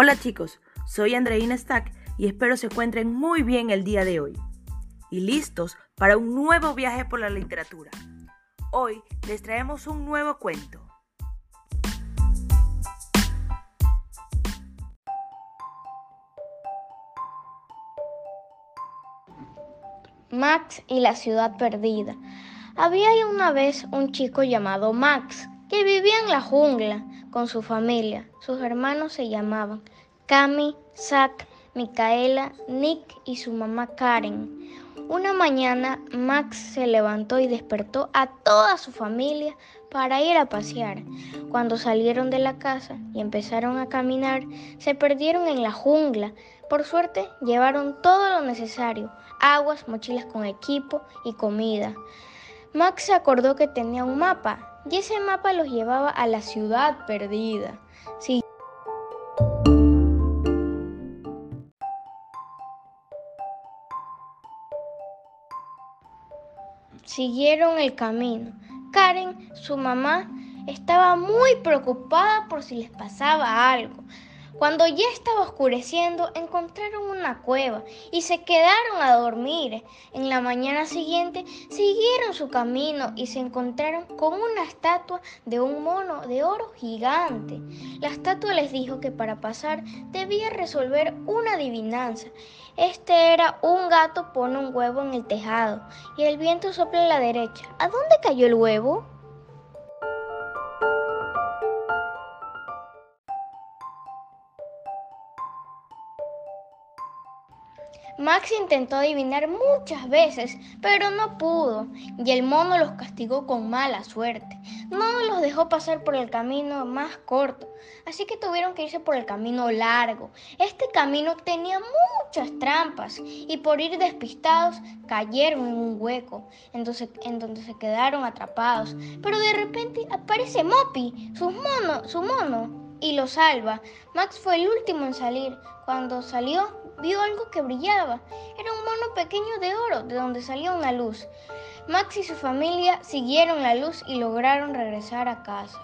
Hola chicos, soy Andreina Stack y espero se encuentren muy bien el día de hoy y listos para un nuevo viaje por la literatura. Hoy les traemos un nuevo cuento. Max y la ciudad perdida. Había una vez un chico llamado Max que vivía en la jungla con su familia. Sus hermanos se llamaban Cami, Zack, Micaela, Nick y su mamá Karen. Una mañana Max se levantó y despertó a toda su familia para ir a pasear. Cuando salieron de la casa y empezaron a caminar, se perdieron en la jungla. Por suerte llevaron todo lo necesario, aguas, mochilas con equipo y comida. Max se acordó que tenía un mapa y ese mapa los llevaba a la ciudad perdida. Sí. Siguieron el camino. Karen, su mamá, estaba muy preocupada por si les pasaba algo. Cuando ya estaba oscureciendo, encontraron una cueva y se quedaron a dormir. En la mañana siguiente siguieron su camino y se encontraron con una estatua de un mono de oro gigante. La estatua les dijo que para pasar debía resolver una adivinanza. Este era un gato pone un huevo en el tejado y el viento sopla a la derecha. ¿A dónde cayó el huevo? Max intentó adivinar muchas veces, pero no pudo, y el mono los castigó con mala suerte. No los dejó pasar por el camino más corto, así que tuvieron que irse por el camino largo. Este camino tenía muchas trampas, y por ir despistados cayeron en un hueco, entonces, en donde se quedaron atrapados. Pero de repente aparece Moppy, su mono, su mono, y lo salva. Max fue el último en salir. Cuando salió, vio algo que brillaba. Era un mono pequeño de oro, de donde salía una luz. Max y su familia siguieron la luz y lograron regresar a casa.